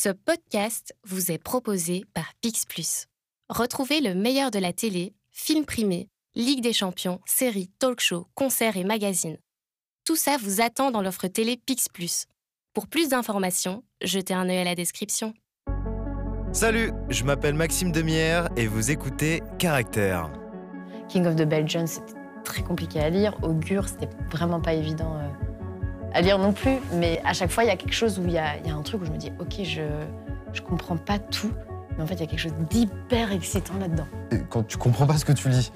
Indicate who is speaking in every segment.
Speaker 1: Ce podcast vous est proposé par Pix Plus. Retrouvez le meilleur de la télé, films primés, Ligue des champions, séries, talk-shows, concerts et magazines. Tout ça vous attend dans l'offre télé Pix Plus. Pour plus d'informations, jetez un œil à la description.
Speaker 2: Salut, je m'appelle Maxime Demière et vous écoutez Caractère.
Speaker 3: King of the Belgians, c'était très compliqué à lire. Augure, c'était vraiment pas évident euh, à lire non plus. Mais à chaque fois, il y a quelque chose où il y, a il y a un truc où je me dis, ok, je, je comprends pas tout. Mais en fait, il y a quelque chose d'hyper excitant là-dedans.
Speaker 4: Quand tu comprends pas ce que tu lis,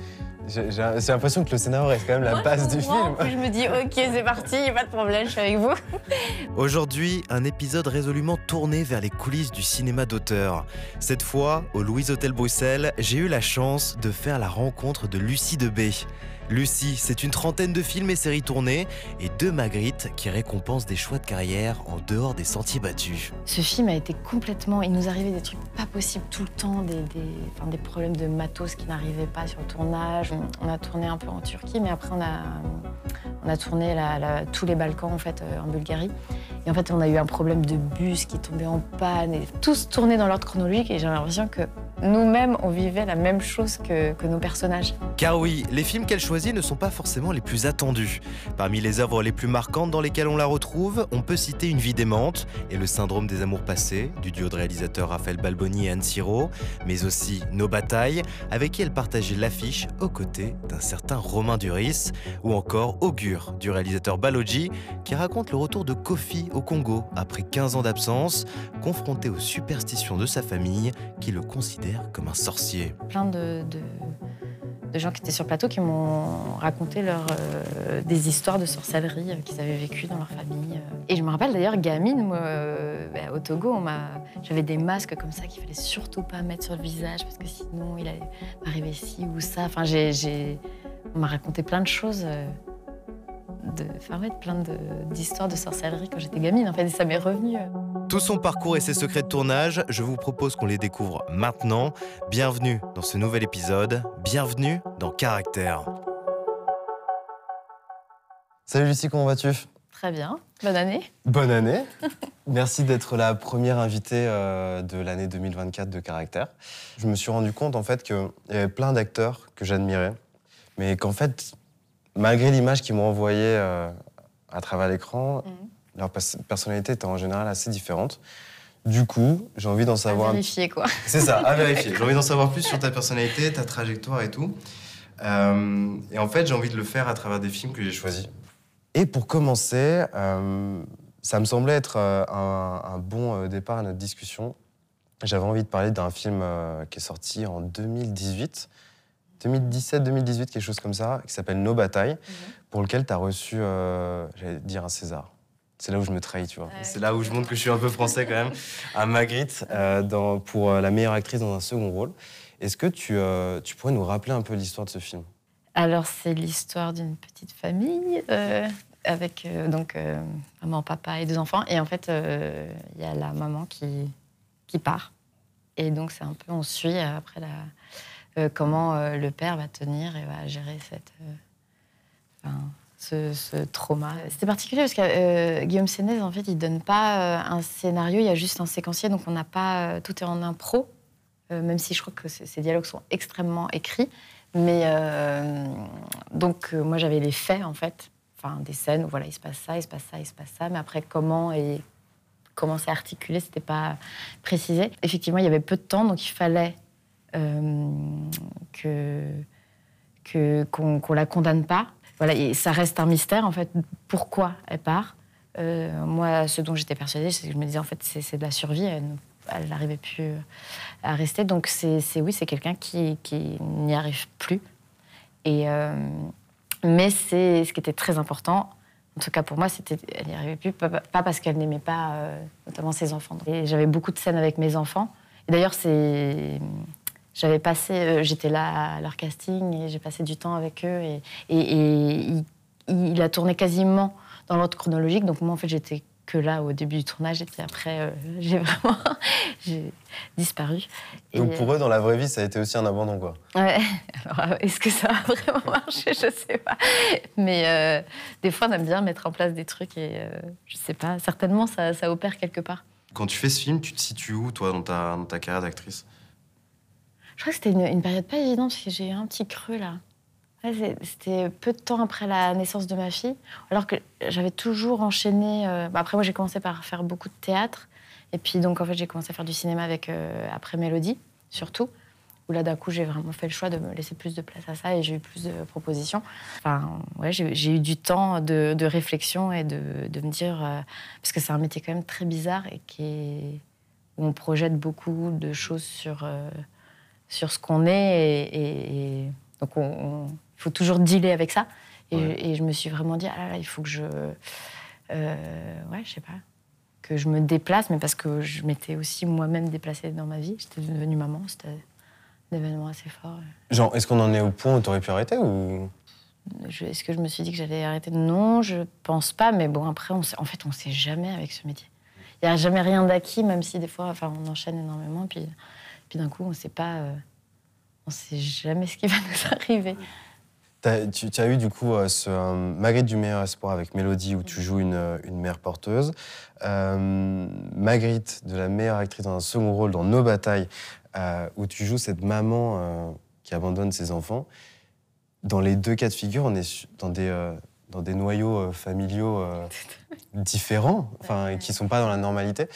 Speaker 4: j'ai l'impression que le scénario reste quand même la
Speaker 3: Moi,
Speaker 4: base du film.
Speaker 3: Je me dis, ok, c'est parti, y a pas de problème, je suis avec vous.
Speaker 2: Aujourd'hui, un épisode résolument tourné vers les coulisses du cinéma d'auteur. Cette fois, au Louise Hotel Bruxelles, j'ai eu la chance de faire la rencontre de Lucie Debé. Lucie, c'est une trentaine de films et séries tournées et deux Magritte qui récompensent des choix de carrière en dehors des sentiers battus.
Speaker 3: Ce film a été complètement. Il nous arrivait des trucs pas possibles tout le temps, des, problèmes de matos qui n'arrivaient pas sur le tournage. On a tourné un peu en Turquie, mais après on a, tourné tous les Balkans euh, en Bulgarie. Et en fait, on a eu un problème de bus qui tombait en panne et tous tournés dans l'ordre chronologique. Et j'ai l'impression que nous-mêmes, on vivait la même chose que, nos personnages.
Speaker 2: Car oui, les films qu'elle choisit ne sont pas forcément les plus attendus. Parmi les œuvres les plus marquantes dans lesquelles on la retrouve, on peut citer Une vie démente et Le syndrome des amours passés, du duo de réalisateurs Raphaël Balboni et Anne Siro, mais aussi Nos batailles, avec qui elle partageait l'affiche aux côtés d'un certain Romain Duris, ou encore Augure, du réalisateur Balogi, qui raconte le retour de Kofi au Congo après 15 ans d'absence, confronté aux superstitions de sa famille qui le considère comme un sorcier.
Speaker 3: plein de, de- gens qui étaient sur le plateau qui m'ont raconté leur, euh, des histoires de sorcellerie euh, qu'ils avaient vécues dans leur famille. euh. Et je me rappelle d'ailleurs, gamine, bah, au Togo, j'avais des masques comme ça qu'il fallait surtout pas mettre sur le visage parce que sinon il allait arriver ci ou ça. Enfin, j'ai- on m'a raconté plein de choses. De, enfin, ouais, plein de- d'histoires de sorcellerie quand j'étais gamine. En fait, et ça m'est revenu.
Speaker 2: Tout son parcours et ses secrets de tournage, je vous propose qu'on les découvre maintenant. Bienvenue dans ce nouvel épisode, bienvenue dans Caractère.
Speaker 4: Salut Lucie, comment vas-tu?
Speaker 3: Très bien. Bonne année.
Speaker 4: Bonne année. Merci d'être la première invitée euh, de l'année 2024 de Caractère. Je me suis rendu compte en fait qu'il y avait plein d'acteurs que j'admirais, mais qu'en fait, malgré l'image qu'ils m'ont envoyée euh, à travers l'écran,
Speaker 3: Mhm.
Speaker 4: leur pers- personnalité était en général assez différente. Du coup, j'ai envie d'en
Speaker 3: À
Speaker 4: savoir un
Speaker 3: vérifier, quoi.
Speaker 4: C'est ça, à vérifier. J'ai envie d'en savoir plus sur ta personnalité, ta trajectoire et tout. Euh, et en fait, j'ai envie de le faire à travers des films que j'ai choisis. Et pour commencer, euh, ça me semblait être un, un bon départ à notre discussion. J'avais envie de parler d'un film qui est sorti en 2018, 2017-2018, quelque chose comme ça, qui s'appelle Nos batailles, pour lequel tu as reçu, euh, j'allais dire, un César. C'est là où je me trahis, tu vois.
Speaker 3: Ouais.
Speaker 4: C'est là où je montre que je suis un peu français quand même. Un Magritte euh, dans- pour euh, la meilleure actrice dans un second rôle. Est-ce que tu, euh, tu pourrais nous rappeler un peu l'histoire de ce film?
Speaker 3: Alors, c'est l'histoire d'une petite famille euh, avec euh, donc euh, maman, papa et deux enfants. Et en fait, euh, il y a la maman qui, qui part. Et donc, c'est un peu, on suit après la, comment euh, le père va tenir et va gérer cette, euh, ce, trauma. C'était particulier parce que euh, Guillaume Sénez, en fait, il donne pas euh, un scénario, il y a juste un séquencier, donc on n'a pas, euh, tout est en impro. Euh, même si je crois que ces dialogues sont extrêmement écrits. Mais euh, donc, euh, moi, j'avais les faits, en fait. Enfin, des scènes où, voilà, il se passe ça, il se passe ça, il se passe ça. Mais après, comment et comment c'est articulé, c'était pas précisé. Effectivement, il y avait peu de temps, donc il fallait euh, que que- qu'on qu'on la condamne pas. Voilà, et ça reste un mystère, en fait, pourquoi elle part. Euh, moi, ce dont j'étais persuadée, c'est que je me disais, en fait, c'est de la survie. Elle ne- n'arrivait plus à rester. Donc, c'est oui, c'est quelqu'un qui, n'y arrive plus. Et, euh, mais c'est ce qui était très important. En tout cas, pour moi, c'était elle n'y arrivait plus, pas, parce qu'elle n'aimait pas, euh, notamment ses enfants. J'avais beaucoup de scènes avec mes enfants. D'ailleurs, c'est j'avais passé, euh, j'étais là à leur casting et j'ai passé du temps avec eux et, et, et il, il a tourné quasiment dans l'ordre chronologique. Donc moi, en fait, j'étais que là au début du tournage et puis après, euh, j'ai vraiment j'ai disparu. Et,
Speaker 4: Donc pour eux, dans la vraie vie, ça a été aussi un abandon, quoi.
Speaker 3: Ouais. Alors, est-ce que ça a vraiment marché? Je sais pas. Mais euh, des fois, on aime bien mettre en place des trucs et euh, je sais pas. Certainement, ça, ça opère quelque part.
Speaker 4: Quand tu fais ce film, tu te situes où, toi, dans ta, dans ta carrière d'actrice?
Speaker 3: Crois que c'était une, période pas évidente parce que j'ai un petit creux là. C'était peu de temps après la naissance de ma fille, alors que j'avais toujours enchaîné. euh, bah, après, moi, j'ai commencé par faire beaucoup de théâtre. Et puis, donc, en fait, j'ai commencé à faire du cinéma avec, euh, après Mélodie, surtout. Où là, d'un coup, j'ai vraiment fait le choix de me laisser plus de place à ça et j'ai eu plus de propositions. Enfin, ouais, j'ai eu du temps de, réflexion et de, de me dire. euh, parce que c'est un métier quand même très bizarre et qui est, où on projette beaucoup de choses sur, sur ce qu'on est. Et, donc, on, on- il faut toujours dealer avec ça. Et,
Speaker 4: Ouais.
Speaker 3: et je me suis vraiment dit, ah là là, il faut que je. euh, ouais, je sais pas. Que je me déplace, mais parce que je m'étais aussi moi-même déplacée dans ma vie. J'étais devenue maman, c'était un événement assez fort.
Speaker 4: Genre, est-ce qu'on en est au point où t'aurais pu arrêter ou?
Speaker 3: Est-ce que je me suis dit que j'allais arrêter? Non, je pense pas. Mais bon, après, on sait- en fait, on sait jamais avec ce métier. Il n'y a jamais rien d'acquis, même si des fois, enfin, on enchaîne énormément. Puis, puis d'un coup, on sait pas. euh, on sait jamais ce qui va nous arriver.
Speaker 4: Tu, as eu du coup euh, ce Magritte du meilleur espoir avec Mélodie où tu joues une, euh, une mère porteuse. Euh, Magritte de la meilleure actrice dans un second rôle dans Nos batailles où tu joues cette maman qui abandonne ses enfants. Dans les deux cas de figure, on est dans des, dans des noyaux euh, familiaux euh, différents, enfin, qui ne sont pas dans la normalité.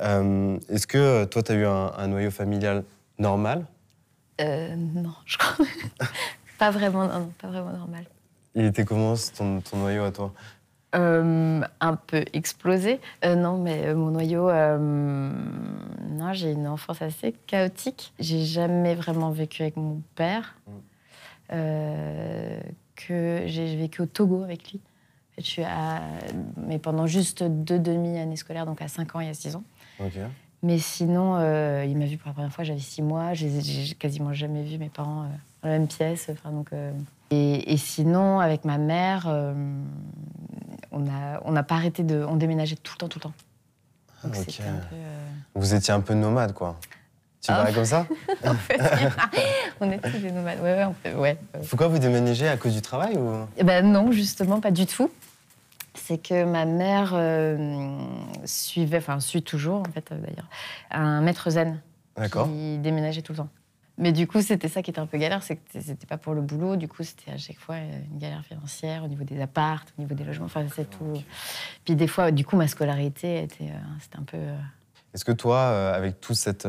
Speaker 4: Euh, Est-ce que toi, tu as eu un, un noyau familial normal?
Speaker 3: Non, je crois. pas vraiment, non, non, pas vraiment normal.
Speaker 4: Il était comment ton, ton noyau à toi?
Speaker 3: Euh, un peu explosé. Euh, non, mais mon noyau, euh, non, j'ai une enfance assez chaotique. J'ai jamais vraiment vécu avec mon père. Que j'ai vécu au Togo avec lui. En fait, je suis à, mais pendant juste deux demi-années scolaires, donc à 5 ans et à 6 ans. Mais sinon, euh, il m'a vu pour la première fois, j'avais 6 mois. J'ai quasiment jamais vu mes parents euh, dans la même pièce. Enfin, donc, euh, et, et sinon, avec ma mère, on n'a on pas arrêté de. On déménageait tout le temps, tout le temps. Donc
Speaker 4: Ah,
Speaker 3: un peu.
Speaker 4: Vous étiez un peu nomade, quoi. Tu parlais comme ça
Speaker 3: en fait, on est tous des nomades. Ouais, ouais, on fait- ouais.
Speaker 4: Pourquoi vous déménagez à cause du travail ou?
Speaker 3: Eh ben non, justement, pas du tout. C'est que ma mère euh, suivait, enfin suit toujours en fait euh, d'ailleurs, un maître zen qui déménageait tout le temps. Mais du coup, c'était ça qui était un peu galère, c'est que c'était pas pour le boulot. Du coup, c'était à chaque fois euh, une galère financière au niveau des appartes, au niveau des logements. Enfin, c'est tout. Puis des fois, du coup, ma scolarité était, c'était un peu.
Speaker 4: Est-ce que toi, avec tout cette,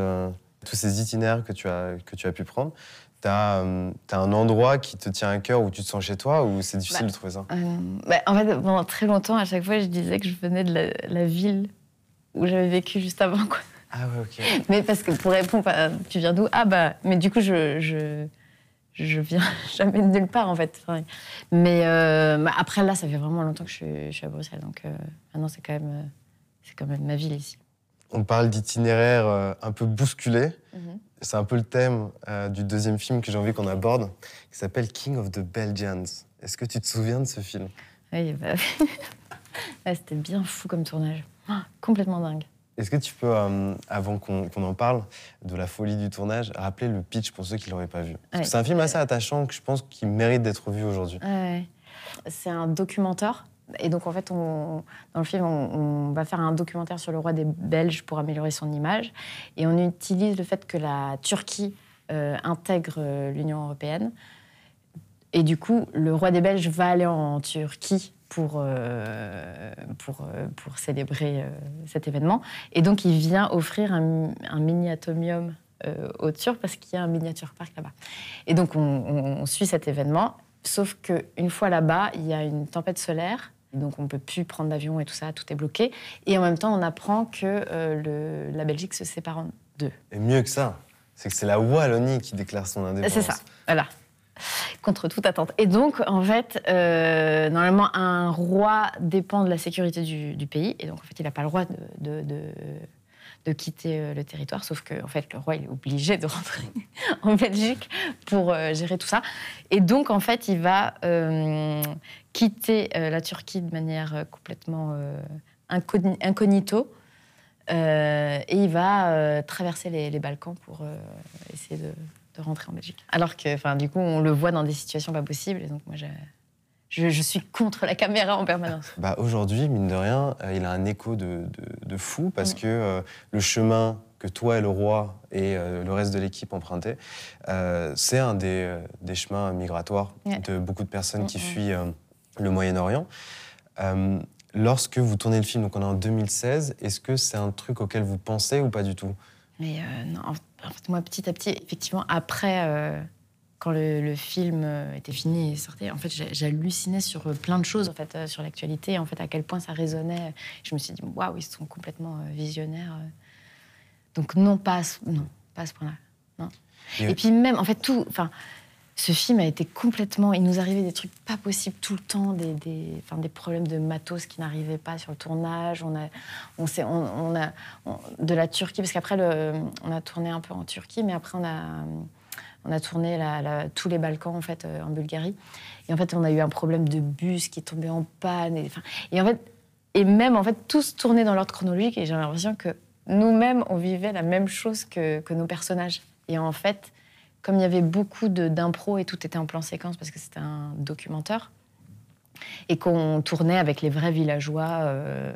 Speaker 4: tous ces itinéraires que tu as, que tu as pu prendre, tu as, un endroit qui te tient à cœur où tu te sens chez toi ou c'est difficile
Speaker 3: Bah,
Speaker 4: de trouver ça?
Speaker 3: Euh, bah, en fait, pendant très longtemps, à chaque fois, je disais que je venais de la, la ville où j'avais vécu juste avant. Quoi.
Speaker 4: Ah ouais, ok.
Speaker 3: Mais parce que pour répondre, tu viens d'où? Ah bah, mais du coup, je, je, je viens jamais de nulle part en fait. Enfin, Mais euh, bah, après, là, ça fait vraiment longtemps que je suis, je suis à Bruxelles. Donc euh, maintenant, c'est quand, même, euh, c'est quand même ma ville ici.
Speaker 4: On parle d'itinéraire euh, un peu bousculé.
Speaker 3: Mhm.
Speaker 4: C'est un peu le thème euh, du deuxième film que j'ai envie qu'on aborde, qui s'appelle King of the Belgians. Est-ce que tu te souviens de ce film?
Speaker 3: Oui, bah, ouais, c'était bien fou comme tournage. Ah, complètement dingue.
Speaker 4: Est-ce que tu peux, euh, avant qu'on en parle, de la folie du tournage, rappeler le pitch pour ceux qui ne l'auraient pas vu?
Speaker 3: Ouais.
Speaker 4: c'est un film assez attachant que je pense qu'il mérite d'être vu aujourd'hui.
Speaker 3: Ouais. C'est un documentaire. Et donc, en fait, dans le film, on, va faire un documentaire sur le roi des Belges pour améliorer son image. Et on utilise le fait que la Turquie euh, intègre euh, l'Union européenne. Et du coup, le roi des Belges va aller en Turquie pour, euh, pour, pour célébrer cet événement. Et donc, il vient offrir un, un mini atomium euh, aux Turcs parce qu'il y a un miniature park là-bas. Et donc, on, on- on suit cet événement. Sauf qu'une fois là-bas, il y a une tempête solaire. Donc, on ne peut plus prendre d'avion et tout ça, tout est bloqué. Et en même temps, on apprend que euh, le- la Belgique se sépare en deux.
Speaker 4: Et mieux que ça, c'est que c'est la Wallonie qui déclare son indépendance.
Speaker 3: C'est ça, voilà. Contre toute attente. Et donc, en fait, euh, normalement, un roi dépend de la sécurité du, du pays. Et donc, en fait, il n'a pas le droit de, de- de- de quitter euh, le territoire. Sauf que, en fait, le roi, est obligé de rentrer en Belgique pour euh, gérer tout ça. Et donc, en fait, il va euh, quitter la Turquie de manière complètement incogni- incognito. Et il va traverser les, Balkans pour essayer de, de rentrer en Belgique. Alors que, enfin, du coup, on le voit dans des situations pas possibles. Et donc, moi, j'ai- je, je suis contre la caméra en permanence.
Speaker 4: Bah, Aujourd'hui, mine de rien, euh, il a un écho de, de- de fou parce
Speaker 3: Mm.
Speaker 4: que euh, le chemin que toi et le roi et euh, le reste de l'équipe empruntaient, c'est un des, des chemins migratoires de beaucoup de personnes qui
Speaker 3: Mm, mm.
Speaker 4: fuient le Moyen-Orient. Lorsque vous tournez le film, donc on est en 2016, est-ce que c'est un truc auquel vous pensez ou pas du tout?
Speaker 3: Mais non, en fait, moi, petit à petit, effectivement, après, quand le, le film euh, était fini et sortait, en fait, j'hallucinais sur euh, plein de choses, en fait, euh, sur l'actualité, en fait, à quel point ça résonnait. Je me suis dit, waouh, ils sont complètement visionnaires. Donc non, pas à ce, non, pas à ce point-là. Non.
Speaker 4: Et-
Speaker 3: Et puis même, en fait, tout, enfin, ce film a été complètement. Il nous arrivait des trucs pas possibles tout le temps, des, des, enfin, des problèmes de matos qui n'arrivaient pas sur le tournage. On a, on s'est, on, on a on- de la Turquie, parce qu'après, on a tourné un peu en Turquie, mais après, on a, on a tourné tous les Balkans, en fait, euh, en Bulgarie. Et en fait, on a eu un problème de bus qui est tombé en panne. Et, en fait, et même, en fait, tous tournaient dans l'ordre chronologique. Et j'ai l'impression que nous-mêmes, on vivait la même chose que, que nos personnages. Et en fait, comme il y avait beaucoup d'impro et tout était en plan séquence parce que c'était un documentaire, et qu'on tournait avec les vrais villageois euh,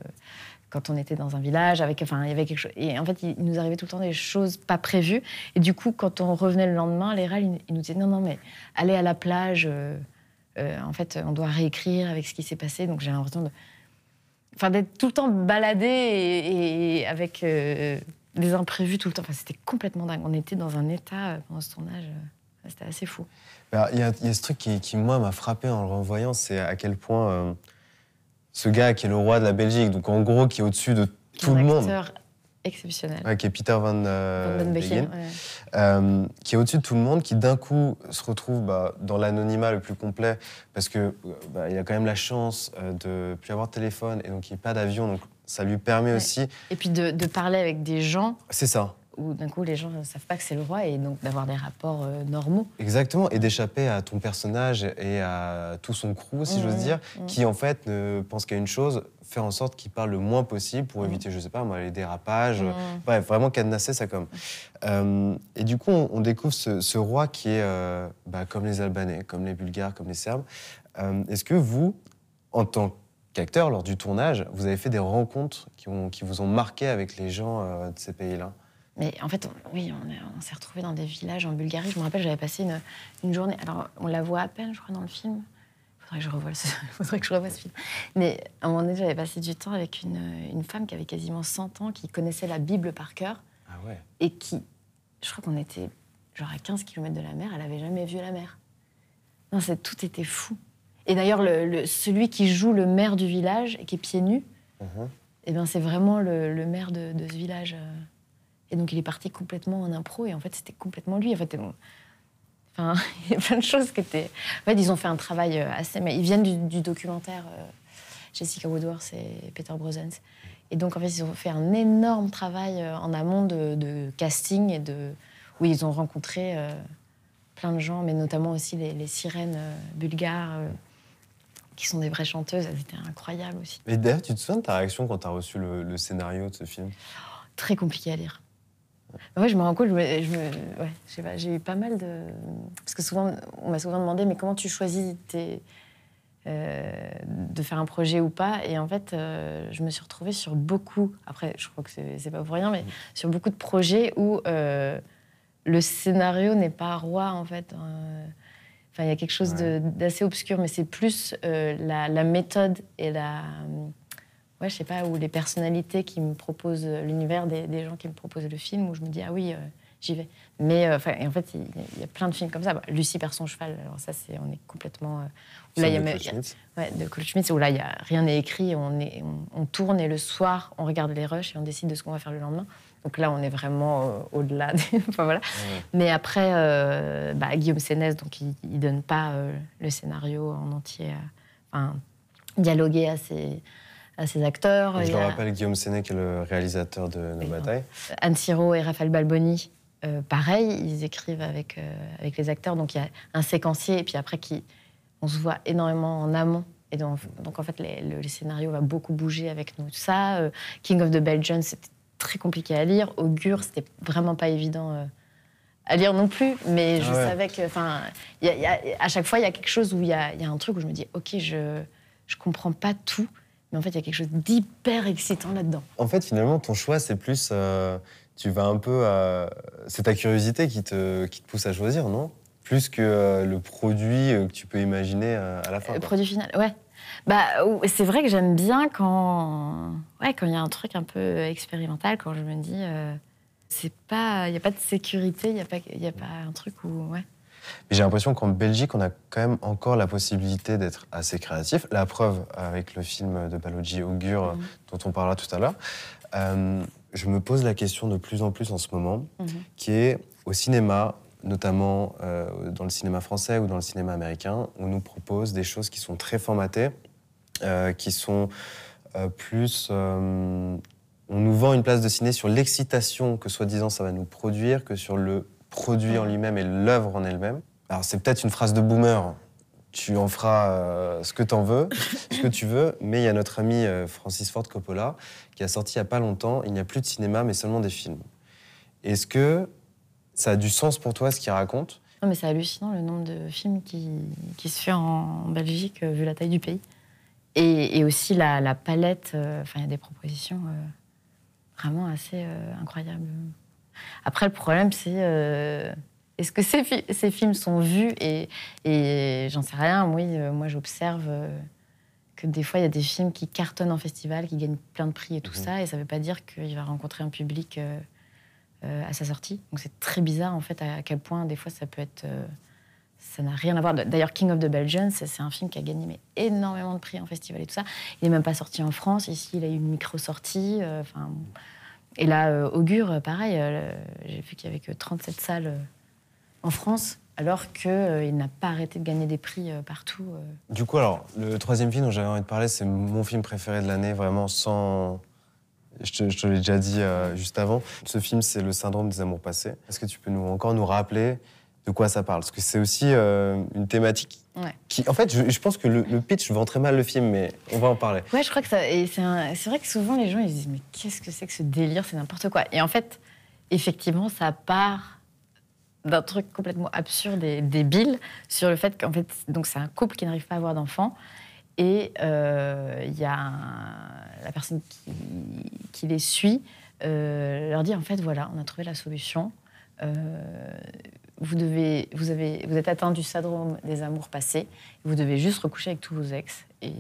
Speaker 3: quand on était dans un village, avec, enfin, il y avait quelque chose. Et en fait, il, nous arrivait tout le temps des choses pas prévues. Et du coup, quand on revenait le lendemain, les râles, ils, nous disaient non, non, mais allez à la plage. euh, euh, en fait, on doit réécrire avec ce qui s'est passé. Donc j'ai l'impression de, enfin, d'être tout le temps baladé et, avec euh, des imprévus tout le temps. Enfin, c'était complètement dingue. On était dans un état pendant ce tournage. c'était assez fou.
Speaker 4: Bah, Il y, a ce truc qui, qui, moi, m'a frappé en le revoyant, c'est à quel point ce gars qui est le roi de la Belgique, donc en gros qui est au-dessus de tout le monde,
Speaker 3: acteur exceptionnel.
Speaker 4: ouais, qui est Peter Van, euh,
Speaker 3: Van ouais.
Speaker 4: euh, qui est au-dessus de tout le monde, qui d'un coup se retrouve bah, dans l'anonymat le plus complet, parce que euh, bah, il a quand même la chance euh, de plus avoir de téléphone et donc il n'y a pas d'avion, donc ça lui permet
Speaker 3: Ouais.
Speaker 4: aussi.
Speaker 3: Et puis de, de parler avec des gens
Speaker 4: C'est ça.
Speaker 3: Où d'un coup les gens ne savent pas que c'est le roi et donc d'avoir des rapports euh, normaux.
Speaker 4: Exactement, et d'échapper à ton personnage et à tout son crew, si j'ose dire,
Speaker 3: mhm.
Speaker 4: qui en fait ne pense qu'à une chose, faire en sorte qu'il parle le moins possible pour
Speaker 3: Mhm.
Speaker 4: éviter, je sais pas, moi, les dérapages. Bref, vraiment cadenasser ça comme. Euh, et du coup, on, on découvre ce, ce roi qui est euh, bah, comme les Albanais, comme les Bulgares, comme les Serbes. Est-ce que vous, en tant qu'acteur, lors du tournage, vous avez fait des rencontres qui, ont, qui vous ont marqué avec les gens euh, de ces pays-là?
Speaker 3: Mais en fait, on- oui, on, est- on s'est retrouvés dans des villages en Bulgarie. Je me rappelle, j'avais passé une, une journée. Alors, on la voit à peine, je crois, dans le film. Faudrait que je revoie, ce, faudrait que je revoie ce film. Mais à un moment donné, j'avais passé du temps avec une, une femme qui avait quasiment 100 ans, qui connaissait la Bible par cœur
Speaker 4: Ah ouais
Speaker 3: et qui, je crois qu'on était genre à 15 km de la mer, elle avait jamais vu la mer. Non, c'est, tout était fou. Et d'ailleurs, le, le- celui qui joue le maire du village et qui est pieds nus,
Speaker 4: Mhm.
Speaker 3: eh ben, c'est vraiment le, le maire de, de ce village. Et donc, il est parti complètement en impro, et en fait, c'était complètement lui. En fait, enfin, il y a plein de choses qui étaient. En fait, ils ont fait un travail euh, assez. Mais ils viennent du, du documentaire euh, Jessica Woodworth et Peter Brosens. Et donc, en fait, ils ont fait un énorme travail euh, en amont de, de casting et de où ils ont rencontré euh, plein de gens, mais notamment aussi les, les sirènes euh, bulgares, qui sont des vraies chanteuses. Elles étaient incroyables aussi.
Speaker 4: Et d'ailleurs, tu te souviens de ta réaction quand tu as reçu le, le scénario de ce film?
Speaker 3: Très compliqué à lire. Ouais, je me rends compte, je me, je me- ouais, je sais pas, j'ai eu pas mal de. Parce que souvent, on m'a souvent demandé, mais comment tu choisis tes, euh, de faire un projet ou pas? Et en fait, euh, je me suis retrouvée sur beaucoup, après, je crois que c'est pas pour rien, mais sur beaucoup de projets où euh, le scénario n'est pas roi, en fait. Euh, Enfin, il y a quelque chose d'assez obscur, mais c'est plus la, la méthode et la. Ouais, je sais pas, ou les personnalités qui me proposent l'univers des, des gens qui me proposent le film, où je me dis, ah oui, euh, j'y vais. Mais euh, et en fait, il y, a- il y a plein de films comme ça. Bah, Lucie perd son cheval, alors ça, c'est, on est complètement. euh, là, il y a
Speaker 4: de
Speaker 3: Ouais, de où là, y a, rien n'est écrit, on, est, on, on tourne et le soir, on regarde les rushs et on décide de ce qu'on va faire le lendemain. Donc là, on est vraiment euh, au-delà. Des... enfin, voilà.
Speaker 4: Ouais.
Speaker 3: Mais après, bah, Guillaume Sénès, donc il ne donne pas le scénario en entier, enfin, dialoguer à ses, à ses acteurs.
Speaker 4: Je
Speaker 3: Il
Speaker 4: le
Speaker 3: a
Speaker 4: rappelle, Guillaume Séné, qui est le réalisateur de Nos Batailles.
Speaker 3: Anne Siro et Raphaël Balboni, euh, pareil, ils écrivent avec, euh, avec les acteurs. Donc il y a un séquencier, et puis après, qui, on se voit énormément en amont. Et donc, donc en fait, les- le, le scénario va beaucoup bouger avec nous. Ça, euh, King of the Belgians, c'était très compliqué à lire. Augure, c'était vraiment pas évident à lire non plus, mais je
Speaker 4: Ah ouais.
Speaker 3: savais que, enfin, à chaque fois, il y a quelque chose où il y y a un truc où je me dis, ok, je je comprends pas tout, mais en fait, il y a quelque chose d'hyper excitant là-dedans.
Speaker 4: En fait, finalement, ton choix, c'est plus. euh, tu vas un peu. euh, c'est ta curiosité qui te, qui te pousse à choisir, non? Plus que euh, le produit que tu peux imaginer à la fin.
Speaker 3: Le
Speaker 4: quoi.
Speaker 3: produit final, ouais. Bah, c'est vrai que j'aime bien quand, ouais, quand il y a un truc un peu expérimental, quand je me dis, euh, c'est pas, il y a pas de sécurité, il y a pas, y a pas un truc où, ouais.
Speaker 4: Mais j'ai l'impression qu'en Belgique, on a quand même encore la possibilité d'être assez créatif. La preuve avec le film de Balogi Augure,
Speaker 3: Mhm.
Speaker 4: dont on parlera tout à l'heure. Euh, je me pose la question de plus en plus en ce moment,
Speaker 3: Mhm.
Speaker 4: qui est au cinéma, notamment euh, dans le cinéma français ou dans le cinéma américain, on nous propose des choses qui sont très formatées, euh, qui sont plus... on nous vend une place de ciné sur l'excitation que soi-disant ça va nous produire, que sur le produit en lui-même et l'œuvre en elle-même. Alors c'est peut-être une phrase de boomer, tu en feras euh, ce que tu en veux, ce que tu veux, mais il y a notre ami euh, Francis Ford Coppola qui a sorti il n'y a pas longtemps Il n'y a plus de cinéma, mais seulement des films. Est-ce que ça a du sens pour toi ce qu'il raconte?
Speaker 3: Non, mais c'est hallucinant le nombre de films qui, se fait en Belgique, euh, vu la taille du pays. Et, aussi la, palette, enfin, il y a des propositions vraiment assez incroyables. Après, le problème, c'est euh, est-ce que ces, fi- ces films sont vus Et, et j'en sais rien. Oui, euh, moi, j'observe euh, que des fois, il y a des films qui cartonnent en festival, qui gagnent plein de prix et tout
Speaker 4: Mhm.
Speaker 3: ça. Et ça ne veut pas dire qu'il va rencontrer un public euh, euh, à sa sortie. Donc c'est très bizarre en fait à, quel point des fois ça peut être. euh, ça n'a rien à voir. D'ailleurs, King of the Belgians, c'est un film qui a gagné mais, énormément de prix en festival et tout ça. Il n'est même pas sorti en France. Ici, il a eu une micro-sortie. Enfin, et là, euh, Augure, euh, pareil, euh, j'ai vu qu'il n'y avait que 37 salles en France, alors qu'il n'a pas arrêté de gagner des prix partout.
Speaker 4: Du coup, alors, le troisième film dont j'avais envie de parler, c'est mon film préféré de l'année, vraiment sans. Je te, l'ai déjà dit juste avant. Ce film, c'est Le syndrome des amours passés. Est-ce que tu peux nous, encore nous rappeler de quoi ça parle? Parce que c'est aussi une thématique
Speaker 3: Ouais.
Speaker 4: qui. En fait, je, je pense que le, le pitch vend très mal le film, mais on va en parler.
Speaker 3: Ouais, je crois que ça. Et c'est vrai que souvent les gens ils se disent mais qu'est-ce que c'est que ce délire, c'est n'importe quoi. Et en fait, effectivement, ça part d'un truc complètement absurde et débile sur le fait qu'en fait, donc c'est un couple qui n'arrive pas à avoir d'enfants et euh, il y a un- la personne qui, qui les suit euh, leur dit en fait voilà, on a trouvé la solution. Euh, vous, devez, vous, avez, vous êtes atteint du syndrome des amours passés. Vous devez juste recoucher avec tous vos ex et,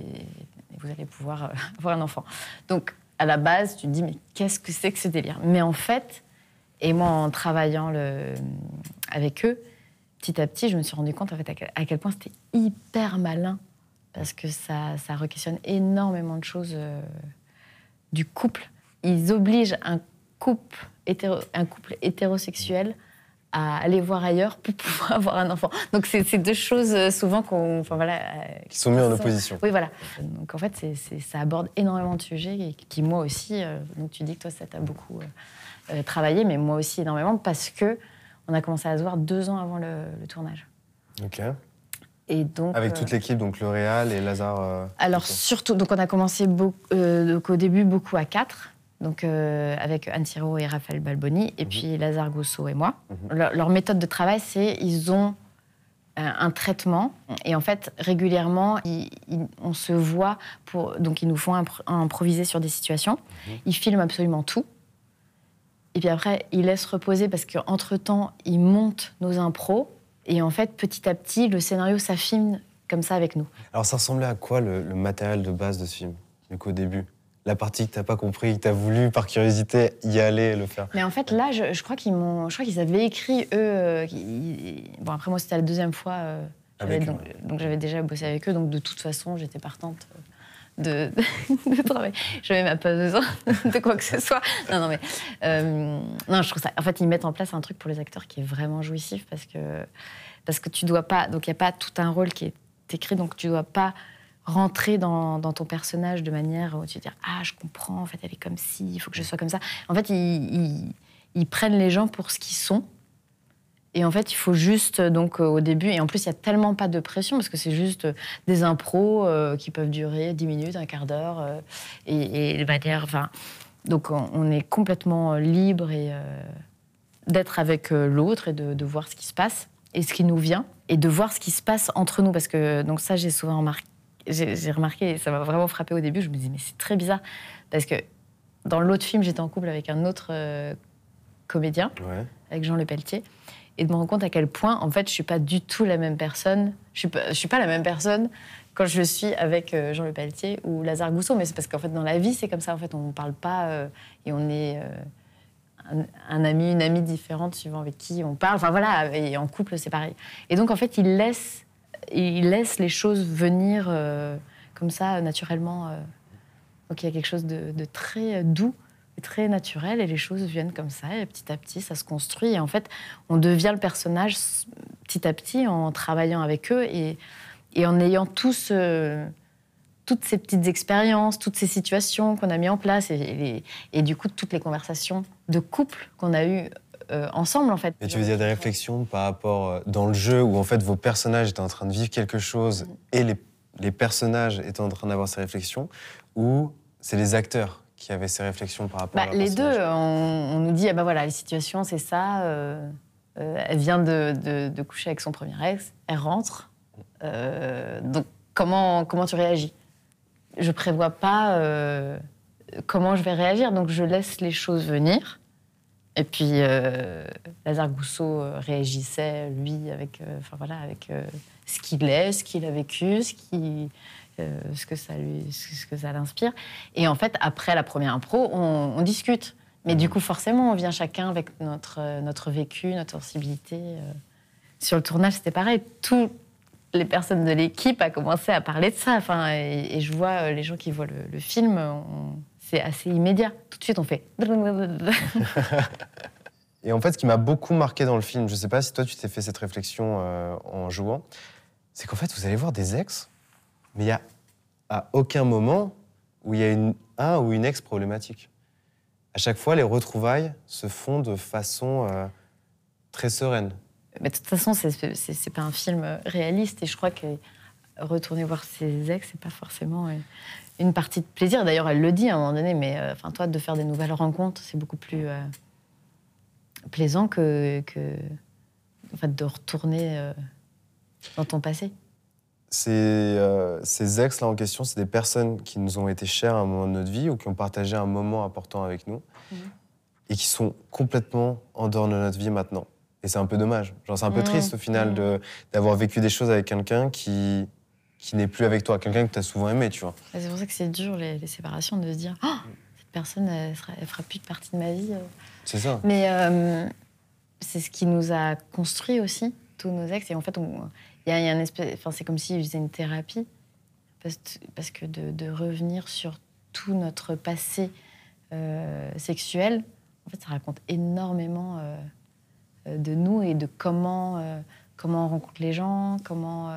Speaker 3: vous allez pouvoir euh, avoir un enfant. Donc, à la base, tu te dis, mais qu'est-ce que c'est que ce délire? Mais en fait, et moi, en travaillant le, avec eux, petit à petit, je me suis rendu compte en fait, à, quel, point c'était hyper malin. Parce que ça, ça re-questionne énormément de choses euh, du couple. Ils obligent un couple, un couple hétérosexuel à aller voir ailleurs pour pouvoir avoir un enfant. Donc c'est deux choses euh, souvent qu'on, enfin voilà, euh,
Speaker 4: Qui sont mis en opposition.
Speaker 3: oui, voilà. Donc en fait, c'est- ça aborde énormément de sujets et qui, moi aussi, euh, donc tu dis que toi, ça t'a beaucoup euh, travaillé, mais moi aussi énormément parce que on a commencé à se voir deux ans avant le, le tournage.
Speaker 4: Ok.
Speaker 3: Et donc,
Speaker 4: Avec toute l'équipe, donc L'Oréal et Lazare. euh,
Speaker 3: alors surtout, donc on a commencé beaucoup, donc, au début beaucoup à quatre, donc euh, avec Anne Thiraud et Raphaël Balboni, et
Speaker 4: Mhm.
Speaker 3: puis Lazare Gousseau et moi.
Speaker 4: Mhm.
Speaker 3: Leur, leur méthode de travail, c'est ils ont un, un traitement et en fait régulièrement ils- ils- on se voit pour donc ils nous font impro- improviser sur des situations.
Speaker 4: Mhm.
Speaker 3: Ils filment absolument tout. Et puis après, ils laissent reposer parce qu'entre temps, ils montent nos impros. Et en fait, petit à petit, le scénario s'affine comme ça avec nous.
Speaker 4: Alors, ça ressemblait à quoi le, le matériel de base de ce film Du coup, au début? La partie que t'as pas compris, que t'as voulu, par curiosité, y aller et le faire.
Speaker 3: Mais en fait, là, je, je crois qu'ils m'ont, je crois qu'ils avaient écrit eux. euh, bon, après moi, c'était la deuxième fois. euh,
Speaker 4: Avec
Speaker 3: donc, donc j'avais déjà bossé avec eux, donc de toute façon, j'étais partante euh, de. Je n'avais même pas besoin de quoi que ce soit. Non, non, mais euh, non, je trouve ça. En fait, ils mettent en place un truc pour les acteurs qui est vraiment jouissif parce que parce que tu dois pas. Donc il y a pas tout un rôle qui est écrit, donc tu dois pas rentrer dans, ton personnage de manière où tu te dis ah je comprends en fait elle est comme ci il faut que je sois comme ça en fait ils, prennent les gens pour ce qu'ils sont. Et en fait il faut juste donc euh, au début et en plus il y a tellement pas de pression parce que c'est juste euh, des impros euh, qui peuvent durer 10 minutes un quart d'heure et, de manière donc on, est complètement libre d'être avec l'autre et de, de voir ce qui se passe et ce qui nous vient et de voir ce qui se passe entre nous parce que donc ça j'ai souvent remarqué j'ai remarqué et ça m'a vraiment frappé au début je me disais mais c'est très bizarre. Parce que dans l'autre film j'étais en couple avec un autre euh, comédien
Speaker 4: Ouais.
Speaker 3: avec Jean Le Pelletier et de me rendre compte à quel point en fait je suis pas du tout la même personne. Je suis pas, je suis pas la même personne quand je suis avec euh, Jean Le Pelletier ou Lazare Gousseau mais c'est parce qu'en fait dans la vie c'est comme ça. En fait on parle pas euh, et on est un, un ami une amie différente suivant avec qui on parle. Enfin voilà et en couple c'est pareil. Et donc en fait il laisse il laisse les choses venir euh, comme ça naturellement euh. il y a quelque chose de, très doux et très naturel et les choses viennent comme ça et petit à petit ça se construit et en fait on devient le personnage petit à petit en travaillant avec eux et, en ayant euh, toutes ces petites expériences, toutes ces situations qu'on a mis en place et, et du coup toutes les conversations de couple qu'on a eues euh, ensemble en fait.
Speaker 4: Et tu veux dire des réflexions par rapport euh, dans le jeu où en fait vos personnages étaient en train de vivre quelque chose et les, les personnages étaient en train d'avoir ces réflexions ou c'est les acteurs qui avaient ces réflexions par rapport
Speaker 3: Bah,
Speaker 4: à
Speaker 3: les deux, on, on nous dit ah bah voilà, les situations c'est ça. euh, euh, elle vient de, de- de coucher avec son premier ex, elle rentre. euh, donc comment comment tu réagis? Je prévois pas euh, comment je vais réagir, donc je laisse les choses venir. Et puis euh, Lazare Gousseau réagissait lui avec euh, enfin voilà avec euh, ce qu'il est, ce qu'il a vécu, ce qui ce que ça lui ce que ça l'inspire. Et en fait, après la première impro, on, on discute. Mais du coup, forcément, on vient chacun avec notre, notre vécu, notre sensibilité. Sur le tournage, c'était pareil. Toutes les personnes de l'équipe a commencé à parler de ça. Enfin, et, et je vois les gens qui voient le, le film, on- c'est assez immédiat. Tout de suite, on fait.
Speaker 4: Et en fait, ce qui m'a beaucoup marqué dans le film, je sais pas si toi tu t'es fait cette réflexion euh, en jouant, c'est qu'en fait vous allez voir des ex, mais il y a à aucun moment où il y a une, un ou une ex problématique. À chaque fois, les retrouvailles se font de façon euh, très sereine.
Speaker 3: Mais de toute façon, c'est pas un film réaliste. Et je crois que retourner voir ses ex, c'est pas forcément euh, une partie de plaisir. D'ailleurs, elle le dit à un moment donné, mais euh, enfin, toi, de faire des nouvelles rencontres, c'est beaucoup plus euh, plaisant que, que en fait, de retourner euh, dans ton passé.
Speaker 4: Ces, ces ex-là en question, c'est des personnes qui nous ont été chères à un moment de notre vie ou qui ont partagé un moment important avec nous
Speaker 3: Mhm.
Speaker 4: et qui sont complètement en dehors de notre vie maintenant. Et c'est un peu dommage. Genre, c'est un peu
Speaker 3: Mhm.
Speaker 4: triste au final de- d'avoir vécu des choses avec quelqu'un qui, qui n'est plus avec toi, quelqu'un que tu as souvent aimé, tu vois.
Speaker 3: Et C'est pour ça que c'est dur, les, les séparations, de se dire Oh, cette personne, elle, sera, elle fera plus de partie de ma vie. euh.
Speaker 4: C'est ça.
Speaker 3: Mais euh, c'est ce qui nous a construit aussi, tous nos ex. Et en fait, il y a, il y a un espèce, enfin, c'est comme s'ils faisaient une thérapie, parce, parce que de, de revenir sur tout notre passé euh, sexuel, en fait, ça raconte énormément euh, de nous et de comment, comment on rencontre les gens, comment,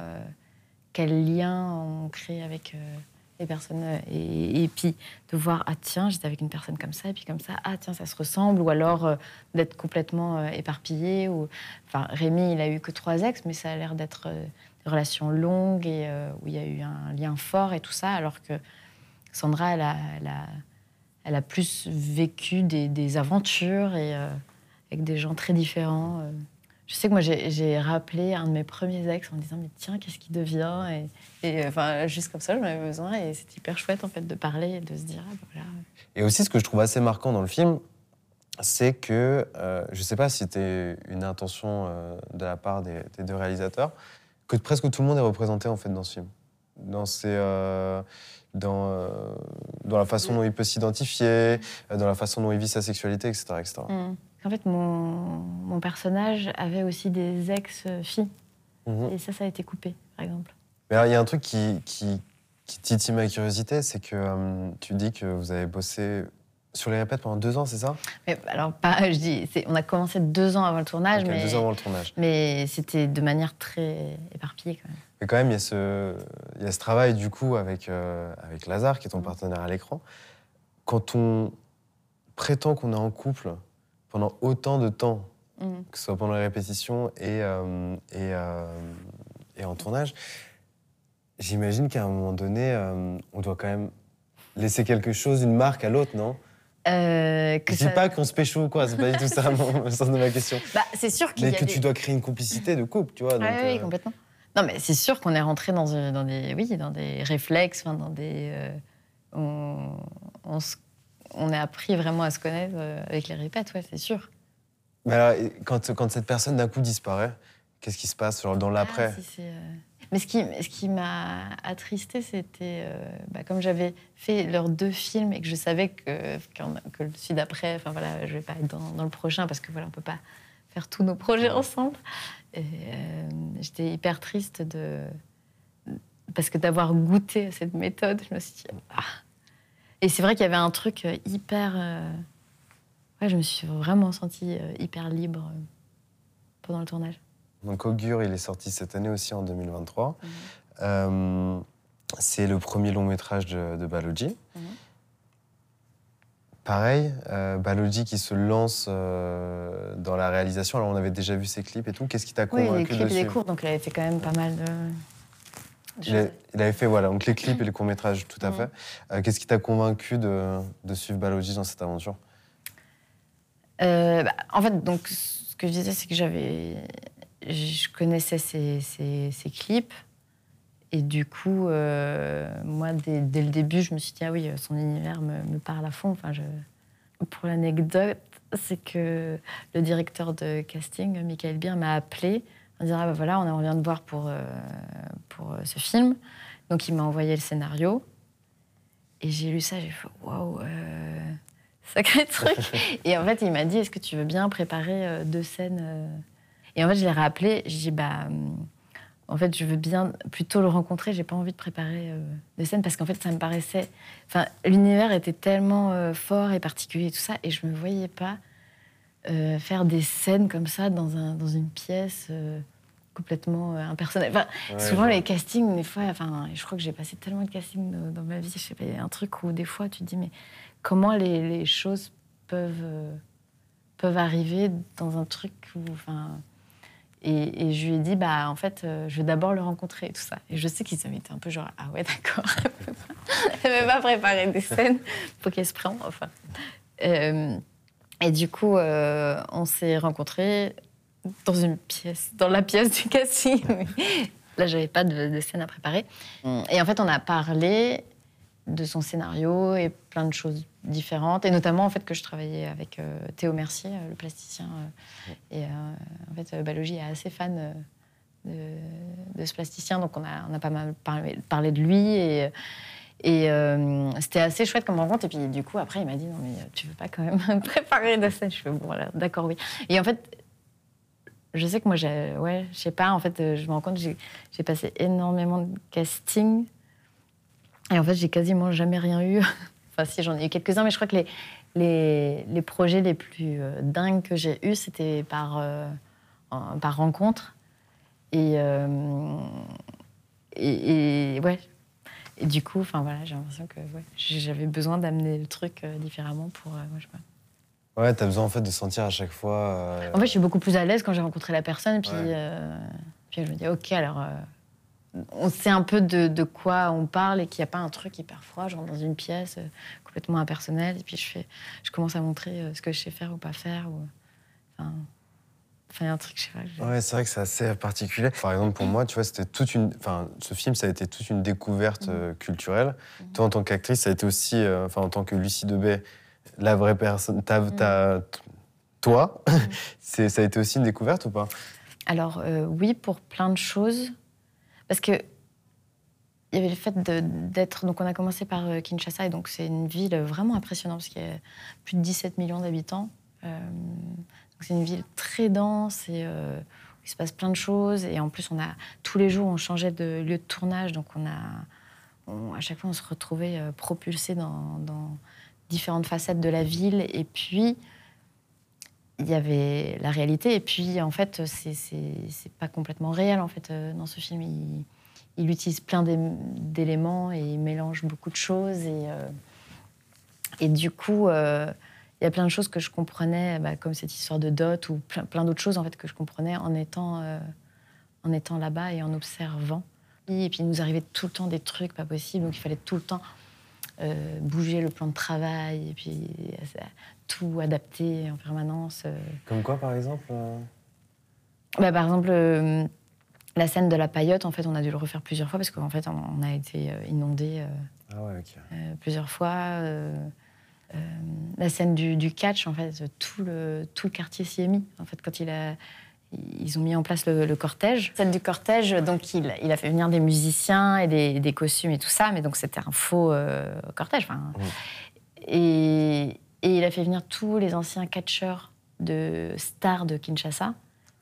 Speaker 3: quel lien on crée avec euh, les personnes. euh, Et, puis de voir, ah tiens, j'étais avec une personne comme ça, et puis comme ça, ah tiens, ça se ressemble, ou alors euh, d'être complètement euh, éparpillé. Ou... Enfin, Rémi, il a eu que trois ex, mais ça a l'air d'être des relations longues et où il y a eu un lien fort et tout ça, alors que Sandra, elle a, elle a, plus vécu des, des aventures et avec des gens très différents. Je sais que moi, j'ai rappelé un de mes premiers ex en me disant, mais tiens, qu'est-ce qui devient Et, et, euh, enfin, juste comme ça, j'en avais besoin et c'était hyper chouette en fait de parler et de se dire, ah, bah, voilà.
Speaker 4: Et aussi, ce que je trouve assez marquant dans le film, c'est que, euh, je ne sais pas si c'était une intention euh, de la part des, des deux réalisateurs, que presque tout le monde est représenté en fait dans ce film. Dans, euh, dans, dans la façon dont il peut s'identifier, dans la façon dont il vit sa sexualité, etc. etc.
Speaker 3: Mm. En fait, mon, mon personnage avait aussi des ex-filles
Speaker 4: Mhm.
Speaker 3: et ça, ça a été coupé, par exemple.
Speaker 4: Mais alors, il y a un truc qui, qui, qui titille ma curiosité, c'est que euh, tu dis que vous avez bossé sur les répètes pendant deux ans, c'est ça?
Speaker 3: Mais, alors, pas, je dis, on a commencé deux ans avant le tournage, mais,
Speaker 4: Deux ans avant le tournage.
Speaker 3: mais c'était de manière très éparpillée quand même.
Speaker 4: Mais quand même, il y, a ce, il y a ce travail du coup avec, euh, avec Lazare, qui est ton
Speaker 3: Mm.
Speaker 4: partenaire à l'écran. Quand on prétend qu'on est en couple pendant autant de temps,
Speaker 3: Mm.
Speaker 4: que ce soit pendant les répétitions et, euh, et, euh, et en tournage, j'imagine qu'à un moment donné, euh, on doit quand même laisser quelque chose, une marque à l'autre, non?
Speaker 3: Euh, que
Speaker 4: Je dis
Speaker 3: ça-
Speaker 4: pas qu'on se pécho ou quoi, c'est pas du tout ça le sens de ma question.
Speaker 3: Bah, c'est sûr qu'il y
Speaker 4: Mais
Speaker 3: a
Speaker 4: que
Speaker 3: des...
Speaker 4: tu dois créer une complicité de couple, tu vois. donc,
Speaker 3: Ouais, oui, complètement. Non, mais c'est sûr qu'on est rentré dans, dans des, oui, dans des réflexes, dans des. euh, on, on, se- on a appris vraiment à se connaître euh, avec les répètes, ouais, c'est sûr.
Speaker 4: Mais alors, quand, quand cette personne d'un coup disparaît, qu'est-ce qui se passe genre, dans l'après?
Speaker 3: Ah, si, euh, Mais ce qui, ce qui m'a attristé, c'était euh, bah, comme j'avais fait leurs deux films et que je savais que, le celui d'après, enfin voilà, je vais pas être dans, dans le prochain parce que voilà, on peut pas faire tous nos projets ensemble. Euh, j'étais hyper triste de parce que d'avoir goûté à cette méthode, je me suis dit ah. Et c'est vrai qu'il y avait un truc euh, hyper. euh, Ouais, je me suis vraiment sentie euh, hyper libre pendant le tournage.
Speaker 4: Donc Augure, il est sorti cette année aussi en 2023.
Speaker 3: Mhm.
Speaker 4: Euh, c'est le premier long métrage de, de Balogi.
Speaker 3: Mhm.
Speaker 4: Pareil, euh, Balogi qui se lance euh, dans la réalisation. Alors on avait déjà vu ses clips et tout. Qu'est-ce qui t'a
Speaker 3: Oui,
Speaker 4: convaincu
Speaker 3: les clips et les cours, donc il avait fait quand même pas mal de.
Speaker 4: Il, a-
Speaker 3: choses.
Speaker 4: il avait fait voilà, donc les clips et les courts-métrages, tout à fait. Euh, Qu'est-ce qui t'a convaincu de, de suivre Balogi dans cette aventure?
Speaker 3: Euh, bah, en fait, donc, ce que je disais, c'est que j'avais. Je connaissais ses, ses- ses clips. Et du coup, euh, moi, dès, dès le début, je me suis dit, ah oui, son univers me, me parle à fond. Enfin, je... Pour l'anecdote, c'est que le directeur de casting, Michael Beer, m'a appelé en disant, ah bah voilà, on revient de voir pour, euh, pour euh, ce film. Donc, il m'a envoyé le scénario. Et j'ai lu ça, j'ai fait, waouh, euh, sacré truc. Et en fait, il m'a dit, est-ce que tu veux bien préparer deux scènes Et en fait, je l'ai rappelé, j'ai dit, bah, hum, en fait, je veux bien plutôt le rencontrer, j'ai pas envie de préparer euh, des scènes parce qu'en fait, ça me paraissait. Enfin, l'univers était tellement euh, fort et particulier et tout ça, et je me voyais pas euh, faire des scènes comme ça dans, un, dans une pièce euh, complètement euh, impersonnelle. Enfin,
Speaker 4: Ouais,
Speaker 3: souvent, les castings, des fois, enfin, je crois que j'ai passé tellement de castings dans, dans ma vie, je sais pas, il y a un truc où des fois, tu te dis, mais comment les, les choses peuvent, euh, peuvent arriver dans un truc où. Enfin, et, et je lui ai dit, bah, en fait, euh, je vais d'abord le rencontrer et tout ça. Et je sais qu'ils avaient été un peu genre, ah ouais, d'accord, elle peut pas- préparer des scènes pour qu'elle se prenne. Enfin. Euh, et du coup, euh, on s'est rencontrés dans une pièce, dans la pièce du casting. Là, j'avais pas de, de scène à préparer. Et en fait, on a parlé de son scénario et plein de choses différentes. Et notamment, en fait, que je travaillais avec euh, Théo Mercier, euh, le plasticien. euh, et en fait, euh, Balogi est assez fan de, de ce plasticien. Donc, on a, on a pas mal parlé, parlé de lui. Et, et euh, c'était assez chouette comme rencontre. Et puis, du coup, après, il m'a dit Non, mais euh, tu veux pas quand même préparer de scène Je fais Bon, voilà, d'accord, oui. Et en fait, je sais que moi, ouais, je sais pas, en fait, euh, je me rends compte, j'ai, passé énormément de casting. Et en fait, j'ai quasiment jamais rien eu. enfin, si, j'en ai eu quelques-uns, mais je crois que les, les, les projets les plus dingues que j'ai eus, c'était par, par rencontre. Et, et, ouais. Et du coup, enfin voilà, j'ai l'impression que ouais, j'avais besoin d'amener le truc euh, différemment pour. euh, ouais, je sais pas.
Speaker 4: Ouais, t'as besoin en fait de sentir à chaque fois. euh,
Speaker 3: En fait, je suis beaucoup plus à l'aise quand j'ai rencontré la personne. Puis,
Speaker 4: Ouais.
Speaker 3: euh, puis je me dis, OK, alors, on sait un peu de, de quoi on parle et qu'il n'y a pas un truc hyper froid, genre dans une pièce complètement impersonnelle. Et puis, je, fais, je commence à montrer ce que je sais faire ou pas faire. Ou, enfin, enfin, il y a un truc, je sais pas. je-
Speaker 4: Ouais, c'est vrai que c'est assez particulier. Par exemple, pour moi, tu vois, c'était toute une. Enfin, ce film, ça a été toute une découverte euh, culturelle. Toi, en tant qu'actrice, ça a été aussi, euh, enfin, en tant que Lucie Debay, la vraie personne. t'as- toi, c'est, ça a été aussi une découverte ou pas?
Speaker 3: Alors euh, oui, pour plein de choses. Parce que il y avait le fait de- d'être... Donc on a commencé par Kinshasa, et donc c'est une ville vraiment impressionnante, parce qu'il y a plus de 17 millions d'habitants. Euh, c'est une ville très dense, et euh, il se passe plein de choses. Et en plus, on a, tous les jours, on changeait de lieu de tournage, donc on a... à chaque fois, on se retrouvait euh, propulsé dans, différentes facettes de la ville. Et puis, il y avait la réalité et puis en fait c'est pas complètement réel en fait euh, dans ce film il, il utilise plein d'é- d'éléments et il mélange beaucoup de choses et et du coup il y a plein de choses que je comprenais bah, comme cette histoire de dot ou plein, plein d'autres choses en fait que je comprenais en étant euh, en étant là-bas et en observant et puis il nous arrivait tout le temps des trucs pas possibles donc il fallait tout le temps euh, bouger le plan de travail, et puis euh, tout adapter en permanence.
Speaker 4: Comme quoi, par exemple
Speaker 3: Bah, par exemple, euh, la scène de la paillote, en fait, on a dû le refaire plusieurs fois parce qu'en fait, on, a été inondé
Speaker 4: Ah ouais,
Speaker 3: plusieurs fois. Euh, la scène du, du catch, en fait, tout le, tout le quartier s'y est mis. En fait, quand il a, ils ont mis en place le, le cortège. Scène du cortège, donc il, il a fait venir des musiciens et des, des costumes et tout ça, mais donc c'était un faux euh, cortège. Et, et il a fait venir tous les anciens catcheurs de stars de Kinshasa.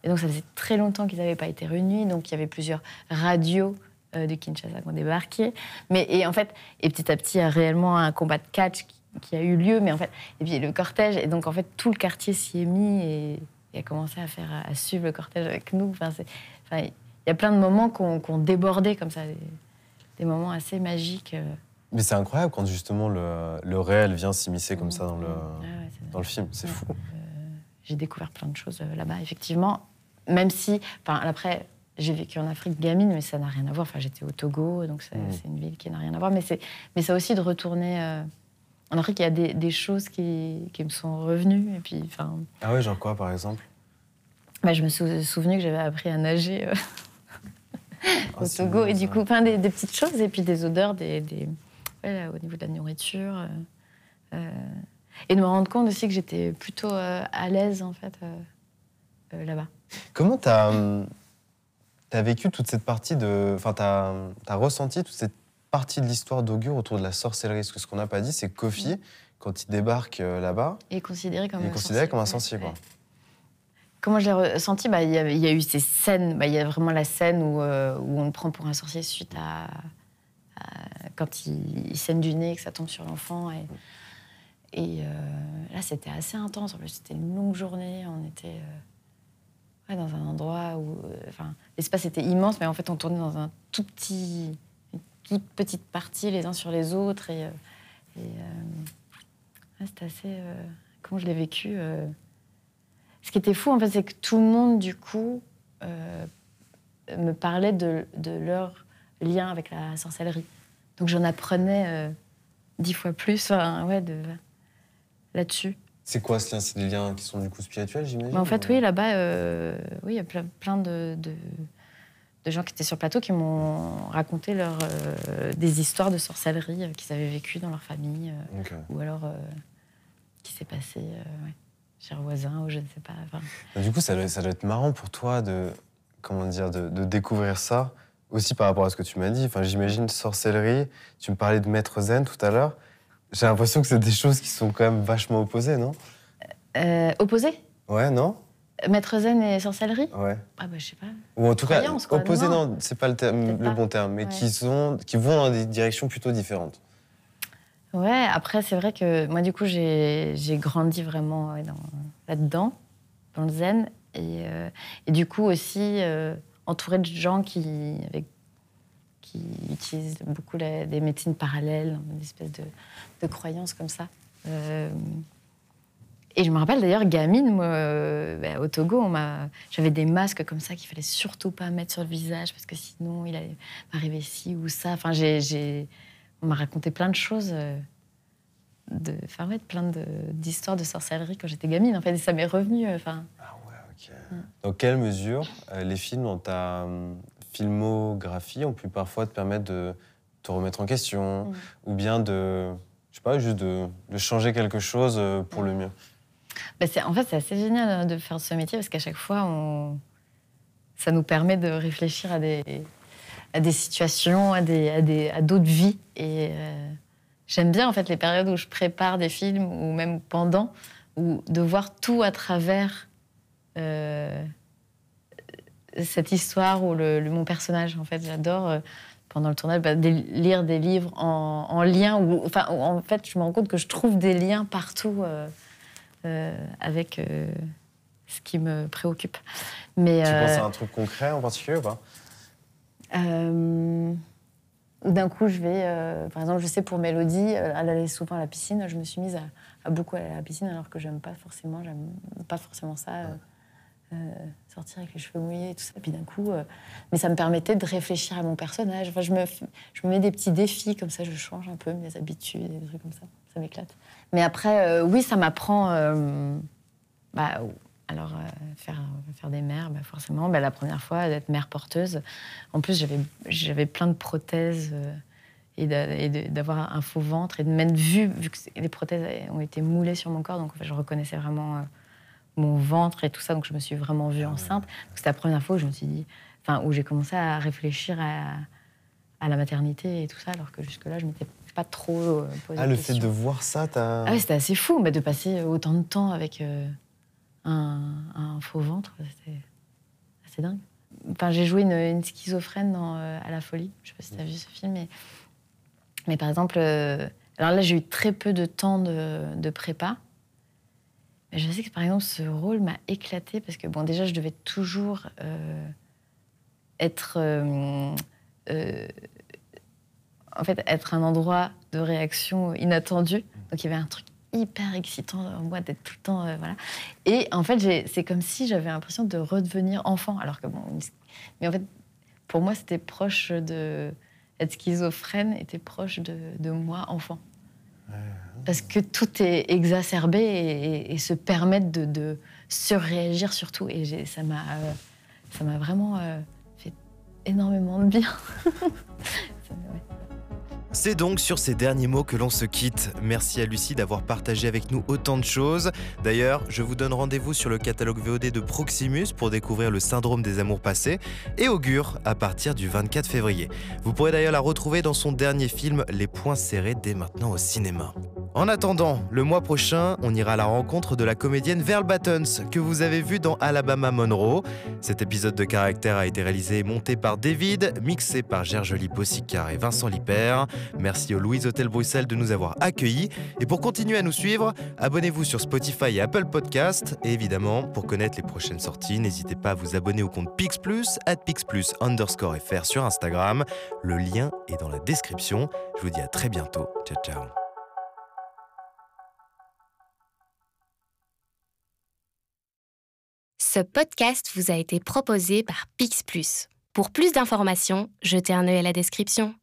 Speaker 3: Et donc ça faisait très longtemps qu'ils n'avaient pas été réunis, donc il y avait plusieurs radios euh, de Kinshasa qui ont débarqué. Mais et en fait, et petit à petit, il y a réellement un combat de catch qui, qui a eu lieu, mais en fait, et puis le cortège, et donc en fait tout le quartier s'y est mis et, et a commencé à faire à suivre le cortège avec nous. Enfin, il y a plein de moments qu'on qu'on débordait comme ça, des, des moments assez magiques. euh.
Speaker 4: Mais c'est incroyable quand justement le, le réel vient s'immiscer comme ça dans le,
Speaker 3: ouais,
Speaker 4: dans le film. C'est fou.
Speaker 3: j'ai découvert plein de choses euh, là-bas, effectivement. Même si, enfin, après, j'ai vécu en Afrique gamine, mais ça n'a rien à voir. Enfin, j'étais au Togo, donc c'est c'est une ville qui n'a rien à voir. Mais c'est, mais ça aussi de retourner euh, en Afrique. Il y a des, des choses qui, qui me sont revenues. Et puis, enfin,
Speaker 4: Ah ouais, genre quoi, par exemple?
Speaker 3: bah, je me suis souvenu que j'avais appris à nager euh,
Speaker 4: Ah,
Speaker 3: au Togo,
Speaker 4: bon,
Speaker 3: et du coup, plein des, des petites choses, et puis des odeurs, des, des- ouais, là, au niveau de la nourriture. euh, euh, et de me rendre compte aussi que j'étais plutôt à l'aise, en fait, là-bas.
Speaker 4: Comment t'as as vécu toute cette partie de. Enfin, t'as as ressenti toute cette partie de l'histoire d'Augure autour de la sorcellerie Parce que ce qu'on n'a pas dit, c'est que Kofi, quand il débarque euh, là-bas,
Speaker 3: Et considéré comme
Speaker 4: il est
Speaker 3: un
Speaker 4: considéré comme un
Speaker 3: sorcier, ouais,
Speaker 4: quoi.
Speaker 3: ouais. Comment je l'ai ressenti bah, il, y avait- il y a eu ces scènes. bah, il y a vraiment la scène où, euh, où on le prend pour un sorcier suite à. à- quand il, il saigne du nez, que ça tombe sur l'enfant. Et, et euh, là, c'était assez intense. En plus, c'était une longue journée. On était euh, dans un endroit où. euh, l'espace était immense, mais en fait, on tournait dans un tout petit. Une toute petite partie, les uns sur les autres. Et. euh, et, euh, ouais, c'était assez. euh, comment je l'ai vécu ce qui était fou, en fait, c'est que tout le monde, du coup, me parlait de, de leur lien avec la sorcellerie. Donc j'en apprenais dix fois plus enfin, ouais, de, là-dessus.
Speaker 4: C'est quoi ce lien? C'est des liens qui sont du coup spirituels, j'imagine
Speaker 3: Mais en fait, oui, là-bas, euh, oui, il y a plein, plein de, de, de gens qui étaient sur le plateau qui m'ont raconté leur, euh, des histoires de sorcellerie euh, qu'ils avaient vécues dans leur famille, euh, ou alors qui s'est passé ouais, chez un voisin, ou je ne sais pas.
Speaker 4: Mais Du coup, ça doit, ça doit être marrant pour toi de, comment dire, de, de découvrir ça, aussi par rapport à ce que tu m'as dit. Enfin, j'imagine sorcellerie, tu me parlais de maître zen tout à l'heure. J'ai l'impression que c'est des choses qui sont quand même vachement opposées, non?
Speaker 3: Euh, opposé
Speaker 4: Ouais, non?
Speaker 3: Maître zen et sorcellerie
Speaker 4: Ouais.
Speaker 3: Ah bah je sais pas.
Speaker 4: Ou en tout cas,
Speaker 3: Croyance,
Speaker 4: opposées,
Speaker 3: Non.
Speaker 4: c'est pas le, terme-
Speaker 3: pas.
Speaker 4: bon terme, mais
Speaker 3: Ouais.
Speaker 4: qui, sont, qui vont dans des directions plutôt différentes.
Speaker 3: Ouais, après c'est vrai que moi du coup j'ai grandi vraiment ouais, là-dedans, dans le zen. Et, euh, et du coup aussi euh, entourée de gens qui, avec, qui utilisent beaucoup la- des médecines parallèles, une espèce de, de croyances comme ça. Euh, et je me rappelle d'ailleurs, gamine, moi, euh, bah, au Togo, j'avais des masques comme ça qu'il fallait surtout pas mettre sur le visage parce que sinon il allait m'arriver ci ou ça. Enfin, on m'a raconté plein de choses, euh, de, enfin ouais, plein d'histoires de sorcellerie quand j'étais gamine. En fait, et ça m'est revenu. euh, Enfin,
Speaker 4: Ah ouais, ok. Dans quelle mesure euh, les films dans ta hum, filmographie ont pu parfois te permettre de te remettre en question
Speaker 3: Mm.
Speaker 4: ou bien de, je sais pas, juste de, de changer quelque chose pour le mieux?
Speaker 3: Bah, en fait, c'est assez génial hein, de faire ce métier parce qu'à chaque fois, ça nous permet de réfléchir à des, situations, à d'autres vies. Et euh, j'aime bien en fait les périodes où je prépare des films ou même pendant, ou de voir tout à travers euh, cette histoire ou mon personnage. En fait, j'adore. euh, pendant le tournage, bah, lire des livres en, en lien, enfin, où, en fait, je me rends compte que je trouve des liens partout avec euh, ce qui me préoccupe. Mais
Speaker 4: Tu
Speaker 3: euh,
Speaker 4: penses à un truc concret en particulier ou pas?
Speaker 3: Euh, d'un coup, je vais, euh, par exemple, je sais pour Mélodie, euh, elle allait souvent à la piscine. Je me suis mise à, à beaucoup aller à la piscine alors que j'aime pas forcément, j'aime pas forcément ça. euh, sortir avec les cheveux mouillés et tout ça. Et puis d'un coup, mais ça me permettait de réfléchir à mon personnage. Enfin, je, me, je me mets des petits défis comme ça, je change un peu mes habitudes et des trucs comme ça. Ça m'éclate. Mais après, oui, ça m'apprend. bah, alors, faire, faire des mères, bah, forcément, bah, la première fois, d'être mère porteuse. En plus, j'avais plein de prothèses et d'avoir un faux ventre et de m'être vue, vu que les prothèses ont été moulées sur mon corps, donc je reconnaissais vraiment euh, mon ventre et tout ça, donc je me suis vraiment vue ah enceinte. C'était la première fois où je me suis dit, enfin, où j'ai commencé à réfléchir à, à, la maternité et tout ça, alors que jusque-là, je m'étais pas trop euh, posé
Speaker 5: Ah, le fait de voir ça, t'as.
Speaker 3: Ah, c'était assez fou, mais de passer autant de temps avec euh, un, un, faux ventre, c'était assez dingue. Enfin, j'ai joué une, une schizophrène dans À la folie. Je sais pas si tu as vu ce film, mais mais par exemple, euh, alors là, j'ai eu très peu de temps de, prépa. Mais je sais que par exemple, ce rôle m'a éclaté parce que, bon, déjà, je devais toujours euh, être. Euh, en fait, être un endroit de réaction inattendue. Donc, il y avait un truc hyper excitant en moi d'être tout le temps. voilà. Et en fait, c'est comme si j'avais l'impression de redevenir enfant. Alors que, bon. Mais en fait, pour moi, c'était proche de être schizophrène était proche de, moi, enfant. Parce que tout est exacerbé et, se permettre de, de surréagir surtout. Et ça m'a euh, m'a vraiment euh, fait énormément de bien.
Speaker 4: C'est donc sur ces derniers mots que l'on se quitte. Merci à Lucie d'avoir partagé avec nous autant de choses. D'ailleurs, je vous donne rendez-vous sur le catalogue VOD de Proximus pour découvrir le syndrome des amours passés et augure à partir du 24 février. Vous pourrez d'ailleurs la retrouver dans son dernier film Les Points Serrés dès maintenant au cinéma. En attendant, le mois prochain, on ira à la rencontre de la comédienne Verle Battens, que vous avez vue dans Alabama Monroe. Cet épisode de caractère a été réalisé et monté par David, mixé par Gergely Bossicard et Vincent Lippert. Merci au Louise Hotel Bruxelles de nous avoir accueillis. Et pour continuer à nous suivre, abonnez-vous sur Spotify et Apple Podcast. Et évidemment, pour connaître les prochaines sorties, n'hésitez pas à vous abonner au compte PixPlus, at PixPlus underscore FR sur Instagram. Le lien est dans la description. Je vous dis à très bientôt. Ciao, ciao.
Speaker 1: Ce podcast vous a été proposé par PixPlus. Pour plus d'informations, jetez un œil à la description.